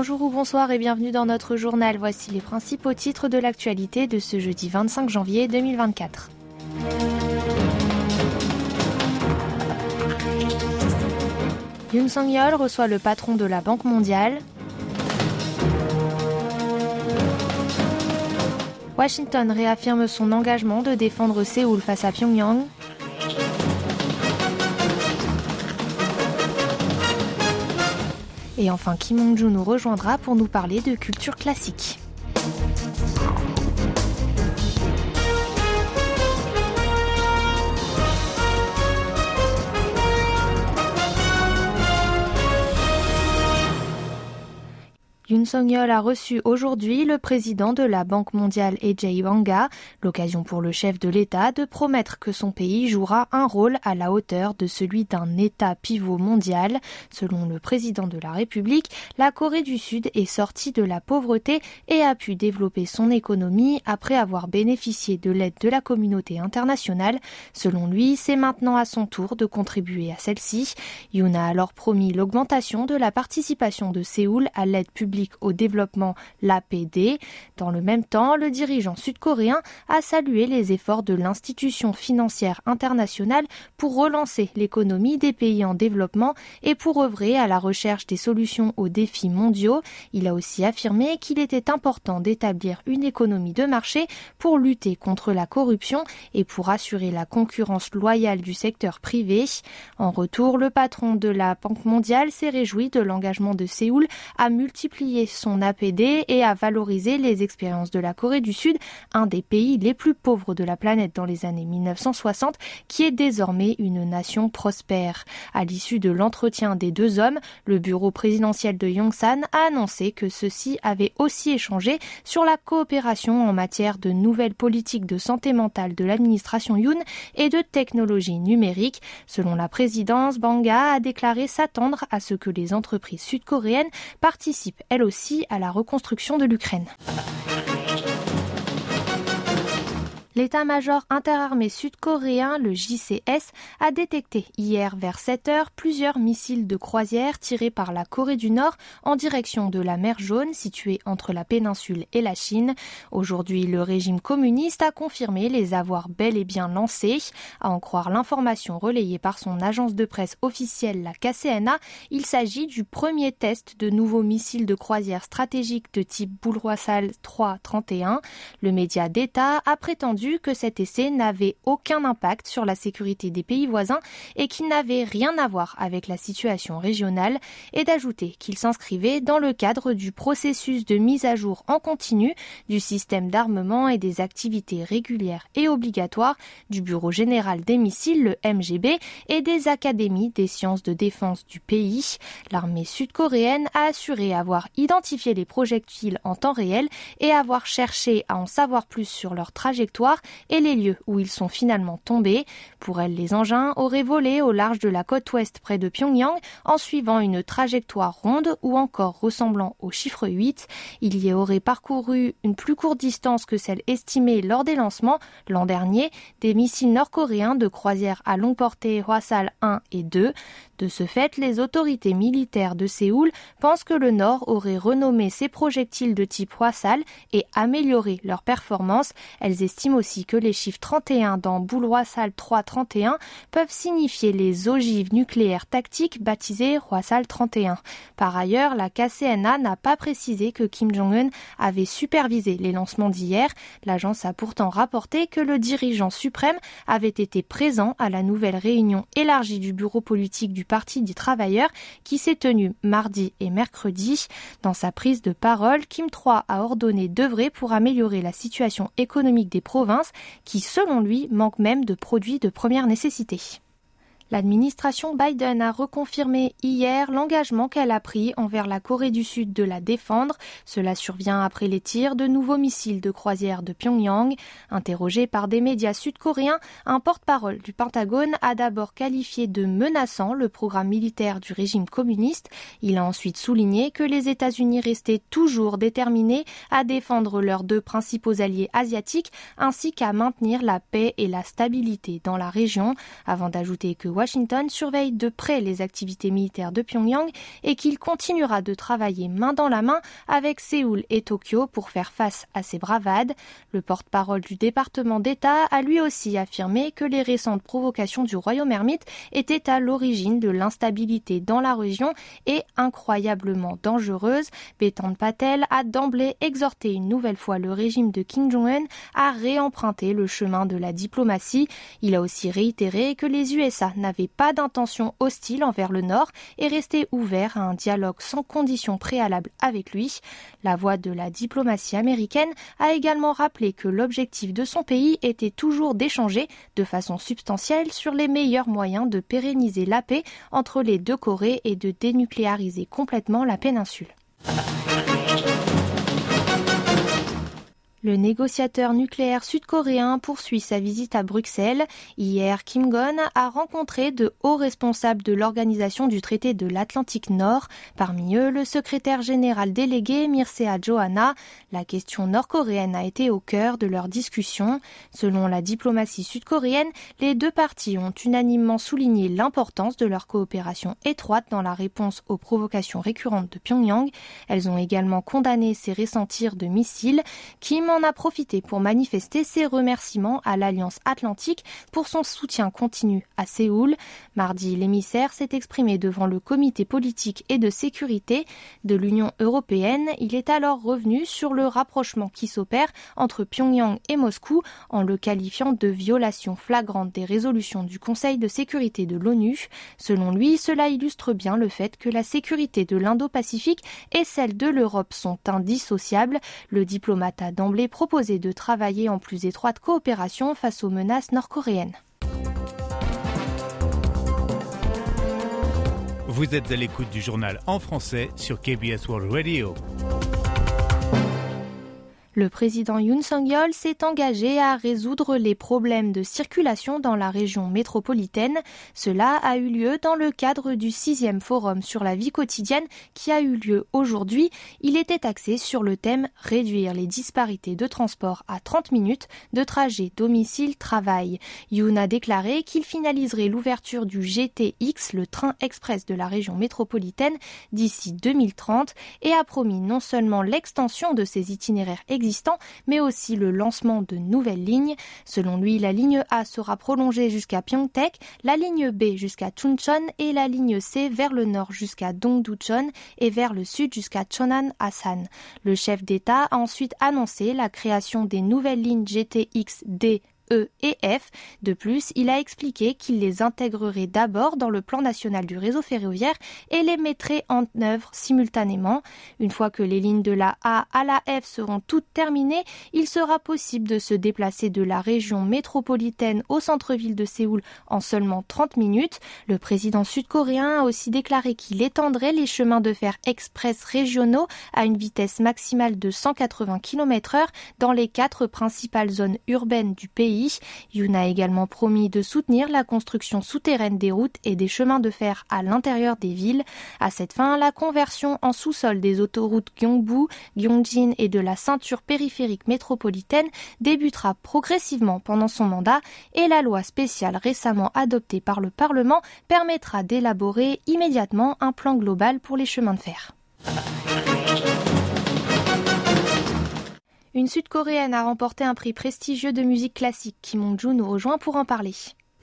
Bonjour ou bonsoir et bienvenue dans notre journal. Voici les principaux titres de l'actualité de ce jeudi 25 janvier 2024. Yoon Song-yeol reçoit le patron de la Banque mondiale. Washington réaffirme son engagement de défendre Séoul face à Pyongyang. Et enfin, Kim nous rejoindra pour nous parler de culture classique. Yoon Song-yeol a reçu aujourd'hui le président de la Banque mondiale Ejay Banga, l'occasion pour le chef de l'État de promettre que son pays jouera un rôle à la hauteur de celui d'un État pivot mondial. Selon le président de la République, la Corée du Sud est sortie de la pauvreté et a pu développer son économie après avoir bénéficié de l'aide de la communauté internationale. Selon lui, c'est maintenant à son tour de contribuer à celle-ci. Yoon a alors promis l'augmentation de la participation de Séoul à l'aide publique au développement, l'APD. Dans le même temps, le dirigeant sud-coréen a salué les efforts de l'institution financière internationale pour relancer l'économie des pays en développement et pour œuvrer à la recherche des solutions aux défis mondiaux. Il a aussi affirmé qu'il était important d'établir une économie de marché pour lutter contre la corruption et pour assurer la concurrence loyale du secteur privé. En retour, le patron de la Banque mondiale s'est réjoui de l'engagement de Séoul à multiplier son APD et à valoriser les expériences de la Corée du Sud, un des pays les plus pauvres de la planète dans les années 1960, qui est désormais une nation prospère. À l'issue de l'entretien des deux hommes, le bureau présidentiel de Yongsan a annoncé que ceux-ci avaient aussi échangé sur la coopération en matière de nouvelles politiques de santé mentale de l'administration Yoon et de technologie numérique. Selon la présidence, Banga a déclaré s'attendre à ce que les entreprises sud-coréennes participent aussi à la reconstruction de l'Ukraine. L'état-major interarmé sud-coréen, le JCS, a détecté hier vers 7 heures plusieurs missiles de croisière tirés par la Corée du Nord en direction de la mer Jaune située entre la péninsule et la Chine. Aujourd'hui, le régime communiste a confirmé les avoir bel et bien lancés. À en croire l'information relayée par son agence de presse officielle, la KCNA, il s'agit du premier test de nouveaux missiles de croisière stratégiques de type Boulroissal 331. Le média d'État a prétendu que cet essai n'avait aucun impact sur la sécurité des pays voisins et qu'il n'avait rien à voir avec la situation régionale et d'ajouter qu'il s'inscrivait dans le cadre du processus de mise à jour en continu du système d'armement et des activités régulières et obligatoires du Bureau général des missiles, le MGB, et des académies des sciences de défense du pays. L'armée sud-coréenne a assuré avoir identifié les projectiles en temps réel et avoir cherché à en savoir plus sur leur trajectoire et les lieux où ils sont finalement tombés. Pour elle, les engins auraient volé au large de la côte ouest près de Pyongyang en suivant une trajectoire ronde ou encore ressemblant au chiffre 8. Il y aurait parcouru une plus courte distance que celle estimée lors des lancements l'an dernier des missiles nord-coréens de croisière à longue portée Hwasal 1 et 2. De ce fait, les autorités militaires de Séoul pensent que le Nord aurait renommé ces projectiles de type Hwasal et amélioré leur performance. Elles estiment aussi que les chiffres 31 dans Boulroissal 331 peuvent signifier les ogives nucléaires tactiques baptisées Hwasal 31. Par ailleurs, la KCNA n'a pas précisé que Kim Jong-un avait supervisé les lancements d'hier. L'agence a pourtant rapporté que le dirigeant suprême avait été présent à la nouvelle réunion élargie du bureau politique du Parti des travailleurs qui s'est tenue mardi et mercredi. Dans sa prise de parole, Kim III a ordonné d'œuvrer pour améliorer la situation économique des provinces qui, selon lui, manque même de produits de première nécessité. L'administration Biden a reconfirmé hier l'engagement qu'elle a pris envers la Corée du Sud de la défendre. Cela survient après les tirs de nouveaux missiles de croisière de Pyongyang. Interrogé par des médias sud-coréens, un porte-parole du Pentagone a d'abord qualifié de menaçant le programme militaire du régime communiste. Il a ensuite souligné que les États-Unis restaient toujours déterminés à défendre leurs deux principaux alliés asiatiques ainsi qu'à maintenir la paix et la stabilité dans la région, avant d'ajouter que Washington surveille de près les activités militaires de Pyongyang et qu'il continuera de travailler main dans la main avec Séoul et Tokyo pour faire face à ces bravades. Le porte-parole du département d'État a lui aussi affirmé que les récentes provocations du royaume ermite étaient à l'origine de l'instabilité dans la région et incroyablement dangereuses. Bétan Patel a d'emblée exhorté une nouvelle fois le régime de Kim Jong-un à réemprunter le chemin de la diplomatie. Il a aussi réitéré que les USA n'avaient pas d'intention hostile envers le Nord et restaient ouverts à un dialogue sans conditions préalables avec lui. La voix de la diplomatie américaine a également rappelé que l'objectif de son pays était toujours d'échanger de façon substantielle sur les meilleurs moyens de pérenniser la paix entre les deux Corées et de dénucléariser complètement la péninsule. Le négociateur nucléaire sud-coréen poursuit sa visite à Bruxelles. Hier, Kim Gon a rencontré de hauts responsables de l'organisation du traité de l'Atlantique Nord, parmi eux le secrétaire général délégué Mircea Johanna. La question nord-coréenne a été au cœur de leur discussion. Selon la diplomatie sud-coréenne, les deux parties ont unanimement souligné l'importance de leur coopération étroite dans la réponse aux provocations récurrentes de Pyongyang. Elles ont également condamné ces tirs de missiles. A profité pour manifester ses remerciements à l'Alliance Atlantique pour son soutien continu à Séoul. Mardi, l'émissaire s'est exprimé devant le comité politique et de sécurité de l'Union européenne. Il est alors revenu sur le rapprochement qui s'opère entre Pyongyang et Moscou en le qualifiant de violation flagrante des résolutions du Conseil de sécurité de l'ONU. Selon lui, cela illustre bien le fait que la sécurité de l'Indo-Pacifique et celle de l'Europe sont indissociables. Le diplomate a d'emblée proposé de travailler en plus étroite coopération face aux menaces nord-coréennes. Vous êtes à l'écoute du journal en français sur KBS World Radio. Le président Yoon Song-yeol s'est engagé à résoudre les problèmes de circulation dans la région métropolitaine. Cela a eu lieu dans le cadre du sixième forum sur la vie quotidienne qui a eu lieu aujourd'hui. Il était axé sur le thème réduire les disparités de transport à 30 minutes de trajet domicile-travail. Yoon a déclaré qu'il finaliserait l'ouverture du GTX, le train express de la région métropolitaine, d'ici 2030 et a promis non seulement l'extension de ces itinéraires existants, mais aussi le lancement de nouvelles lignes. Selon lui, la ligne A sera prolongée jusqu'à Pyeongtaek, la ligne B jusqu'à Chuncheon et la ligne C vers le nord jusqu'à Dongducheon et vers le sud jusqu'à Chonan Asan. Le chef d'État a ensuite annoncé la création des nouvelles lignes GTX D E et F. De plus, il a expliqué qu'il les intégrerait d'abord dans le plan national du réseau ferroviaire et les mettrait en œuvre simultanément. Une fois que les lignes de la A à la F seront toutes terminées, il sera possible de se déplacer de la région métropolitaine au centre-ville de Séoul en seulement 30 minutes. Le président sud-coréen a aussi déclaré qu'il étendrait les chemins de fer express régionaux à une vitesse maximale de 180 km heure dans les quatre principales zones urbaines du pays Yoon a également promis de soutenir la construction souterraine des routes et des chemins de fer à l'intérieur des villes. À cette fin, la conversion en sous-sol des autoroutes Gyeongbu, Gyeongjin et de la ceinture périphérique métropolitaine débutera progressivement pendant son mandat et la loi spéciale récemment adoptée par le Parlement permettra d'élaborer immédiatement un plan global pour les chemins de fer. Une Sud-Coréenne a remporté un prix prestigieux de musique classique. Kim Mong-jun nous rejoint pour en parler.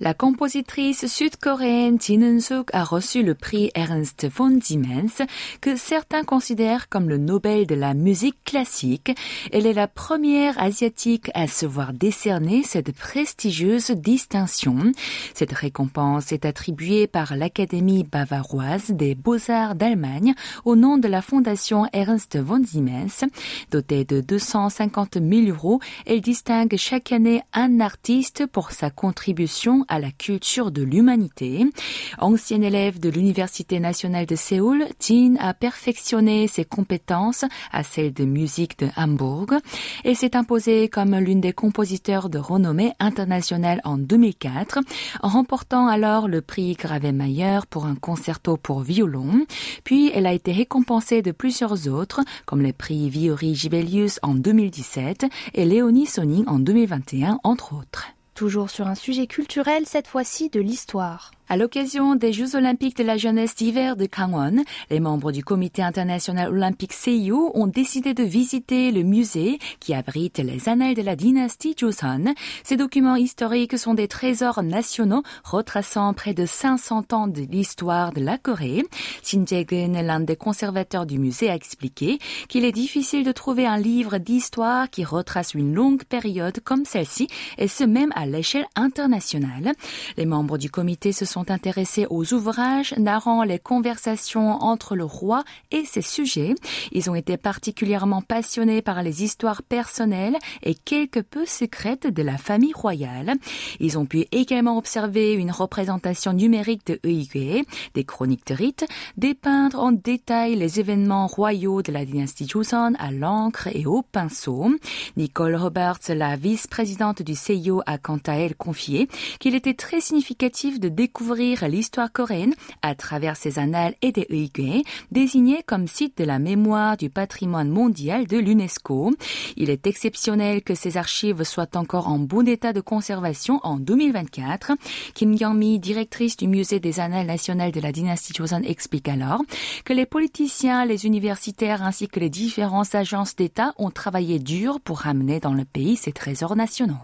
La compositrice sud-coréenne Jin Eun-suk a reçu le prix Ernst von Siemens, que certains considèrent comme le Nobel de la musique classique. Elle est la première asiatique à se voir décerner cette prestigieuse distinction. Cette récompense est attribuée par l'Académie bavaroise des beaux-arts d'Allemagne au nom de la fondation Ernst von Siemens. Dotée de 250 000 euros, elle distingue chaque année un artiste pour sa contribution à la culture de l'humanité. Ancienne élève de l'Université nationale de Séoul, Jin a perfectionné ses compétences à celles de musique de Hambourg et s'est imposée comme l'une des compositeurs de renommée internationale en 2004, en remportant alors le prix Gravemeyer pour un concerto pour violon. Puis elle a été récompensée de plusieurs autres, comme les prix Viori Gibelius en 2017 et Léonie Soning en 2021, entre autres. Toujours sur un sujet culturel, cette fois-ci de l'histoire. À l'occasion des Jeux olympiques de la jeunesse d'hiver de Gangwon, les membres du comité international olympique Seiyu ont décidé de visiter le musée qui abrite les annales de la dynastie Joseon. Ces documents historiques sont des trésors nationaux retraçant près de 500 ans de l'histoire de la Corée. Shin Jae-gun, l'un des conservateurs du musée, a expliqué qu'il est difficile de trouver un livre d'histoire qui retrace une longue période comme celle-ci, et ce même à l'échelle internationale. Les membres du comité se sont sont intéressés aux ouvrages narrant les conversations entre le roi et ses sujets. Ils ont été particulièrement passionnés par les histoires personnelles et quelque peu secrètes de la famille royale. Ils ont pu également observer une représentation numérique de Eige, des chroniques de rites, dépeindre en détail les événements royaux de la dynastie Joseon à l'encre et au pinceau. Nicole Roberts, la vice-présidente du CIO, a quant à elle confié qu'il était très significatif de découvrir l'histoire coréenne à travers ses annales et des Uyghurs, désignés comme site de la mémoire du patrimoine mondial de l'UNESCO. Il est exceptionnel que ces archives soient encore en bon état de conservation en 2024. Kim Young-mi, directrice du musée des annales nationales de la dynastie Joseon, explique alors que les politiciens, les universitaires ainsi que les différentes agences d'État ont travaillé dur pour ramener dans le pays ces trésors nationaux.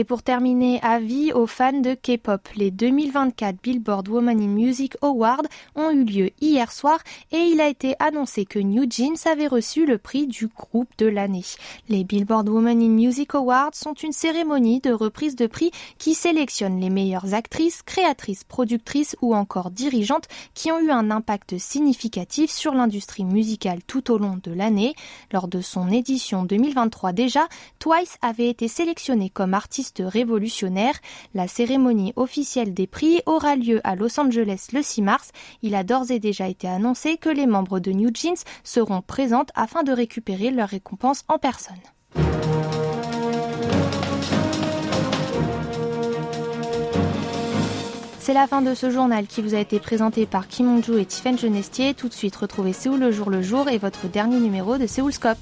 Et pour terminer, avis aux fans de K-pop, les 2024 Billboard Woman in Music Awards ont eu lieu hier soir et il a été annoncé que New Jeans avait reçu le prix du groupe de l'année. Les Billboard Woman in Music Awards sont une cérémonie de reprise de prix qui sélectionne les meilleures actrices, créatrices, productrices ou encore dirigeantes qui ont eu un impact significatif sur l'industrie musicale tout au long de l'année. Lors de son édition 2023 déjà, Twice avait été sélectionné comme artiste révolutionnaire. La cérémonie officielle des prix aura lieu à Los Angeles le 6 mars. Il a d'ores et déjà été annoncé que les membres de New Jeans seront présentes afin de récupérer leur récompense en personne. C'est la fin de ce journal qui vous a été présenté par Kim et Tiffen Genestier. Tout de suite, retrouvez Séoul le jour le jour et votre dernier numéro de Séoulscope.